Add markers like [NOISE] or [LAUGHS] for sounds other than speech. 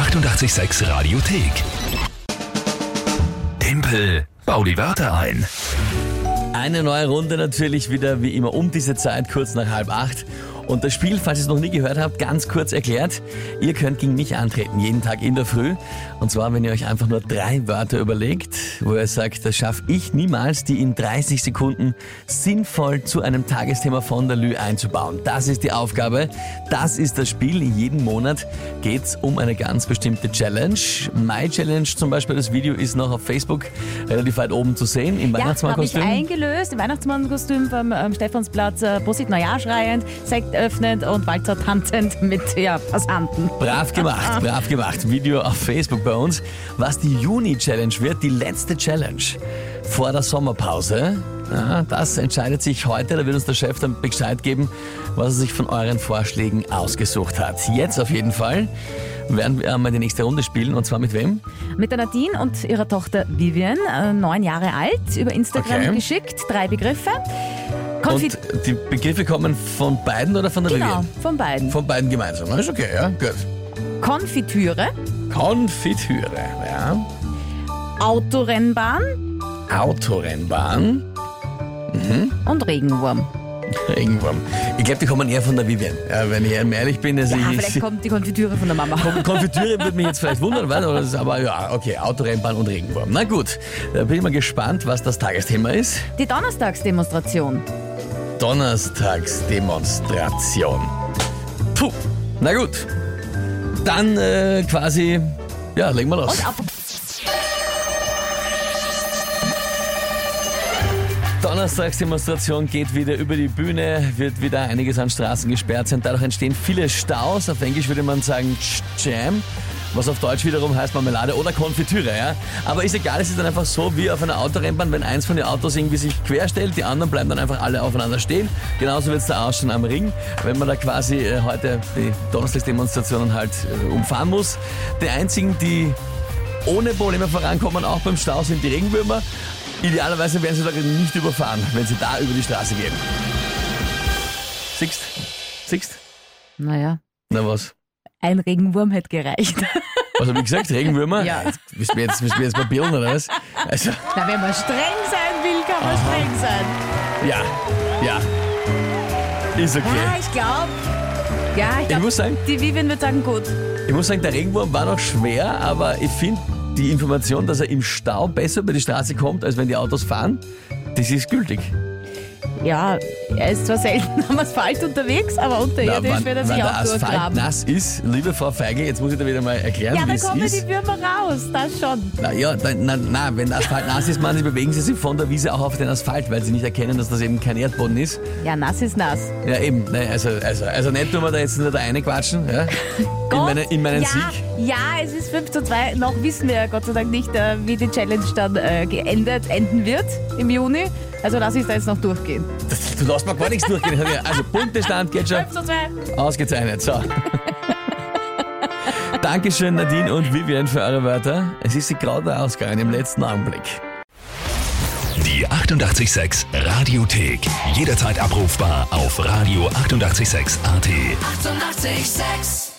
886 Radiothek. Tempel, bau die Wörter ein. Eine neue Runde natürlich wieder wie immer um diese Zeit, kurz nach halb acht. Und das Spiel, falls ihr es noch nie gehört habt, ganz kurz erklärt. Ihr könnt gegen mich antreten, jeden Tag in der Früh. Und zwar, wenn ihr euch einfach nur drei Wörter überlegt, wo ihr sagt, das schaffe ich niemals, die in 30 Sekunden sinnvoll zu einem Tagesthema von der Lü einzubauen. Das ist die Aufgabe. Das ist das Spiel. Jeden Monat geht es um eine ganz bestimmte Challenge. My Challenge zum Beispiel, das Video ist noch auf Facebook relativ weit oben zu sehen, im Ja, habe ich Weihnachtsmannkostüm. eingelöst, im Weihnachtsmannkostüm vom ähm, Stephansplatz, äh, Prosit Neujahr schreiend, Sekt öffnend und Walzer tanzend [LAUGHS] mit ja, Passanten. Brav gemacht, [LAUGHS] brav gemacht. Video auf Facebook bei uns. Was die Juni-Challenge wird, die letzte Challenge vor der Sommerpause. Ja, das entscheidet sich heute. Da wird uns der Chef dann Bescheid geben, was er sich von euren Vorschlägen ausgesucht hat. Jetzt auf jeden Fall werden wir einmal die nächste Runde spielen. Und zwar mit wem? Mit der Nadine und ihrer Tochter Vivian, äh, neun Jahre alt, über Instagram Okay. geschickt. Drei Begriffe. Konfit Und die Begriffe kommen von beiden oder von der genau, Vivian? von beiden. Von beiden gemeinsam. Das ist okay, ja, gut. Konfitüre, Konfitüre, ja. Autorennbahn Autorennbahn. und Regenwurm. Regenwurm. Ich glaube, die kommen eher von der Vivian. Ja, wenn ich ehrlich bin, also Ja, ich, vielleicht kommt die Konfitüre von der Mama. Konfitüre würde mich jetzt vielleicht wundern, weil, aber ja, okay, Autorennbahn und Regenwurm. Na gut, da bin ich mal gespannt, was das Tagesthema ist. Die Donnerstagsdemonstration. Donnerstagsdemonstration. Puh, na gut. Dann äh, quasi, ja, legen wir los. Donnerstagsdemonstration geht wieder über die Bühne, wird wieder einiges an Straßen gesperrt sein. Dadurch entstehen viele Staus. Auf Englisch würde man sagen Jam, was auf Deutsch wiederum heißt Marmelade oder Konfitüre. Ja? Aber ist egal, es ist dann einfach so wie auf einer Autorennbahn, wenn eins von den Autos irgendwie sich querstellt, die anderen bleiben dann einfach alle aufeinander stehen. Genauso wird es da ausschauen am Ring, wenn man da quasi äh, heute die Donnerstagsdemonstrationen halt äh, umfahren muss. Die einzigen, die ohne Probleme vorankommen, auch beim Stau sind die Regenwürmer. Idealerweise werden sie da nicht überfahren, wenn sie da über die Straße gehen. Siehst? Siehst? Naja, Na was? ein Regenwurm hätte gereicht. Was habe ich gesagt? Regenwürmer? Ja. Willst du jetzt, willst du jetzt mal bilden, oder was? Also, Na, wenn man streng sein will, kann man streng sein. ja, ja. Ist okay. Ja, ich glaube. Ja, ich Ich glaube, muss sagen, die Vivian wird sagen, gut. ich muss sagen, der Regenwurm war noch schwer, aber ich finde die Information, dass er im Stau besser über die Straße kommt, als wenn die Autos fahren, das ist gültig. Ja, er ist zwar selten [LAUGHS] am Asphalt unterwegs, aber unterirdisch wann, wird er sich der auch Asphalt durchgraben. nass ist, liebe Frau Feige, jetzt muss ich da wieder mal erklären, Ja, wie dann es kommen ist. die Würmer raus, das schon. Na ja, da, na, na, wenn der Asphalt nass ist, man, sie bewegen sie sich von der Wiese auch auf den Asphalt, weil sie nicht erkennen, dass das eben kein Erdboden ist. Ja, nass ist nass. Ja, eben. Ne, also, also, also nicht tun wir da jetzt nur der eine quatschen, ja? [LAUGHS] In, Gott, meine, in meinen ja, Sieg. Ja, es ist 5 zu 2. Noch wissen wir ja Gott sei Dank nicht, äh, wie die Challenge dann äh, geendet, enden wird im Juni. Also lass ich da jetzt noch durchgehen. Das, du lässt mir gar nichts durchgehen. Also Punktestand geht schon 5 zu 2. ausgezeichnet. So. Dankeschön Nadine und Vivian für eure Wörter. Es ist die graue Ausgabe im letzten Augenblick. Die 886 Radiothek. Jederzeit abrufbar auf radio886.at. 886! 886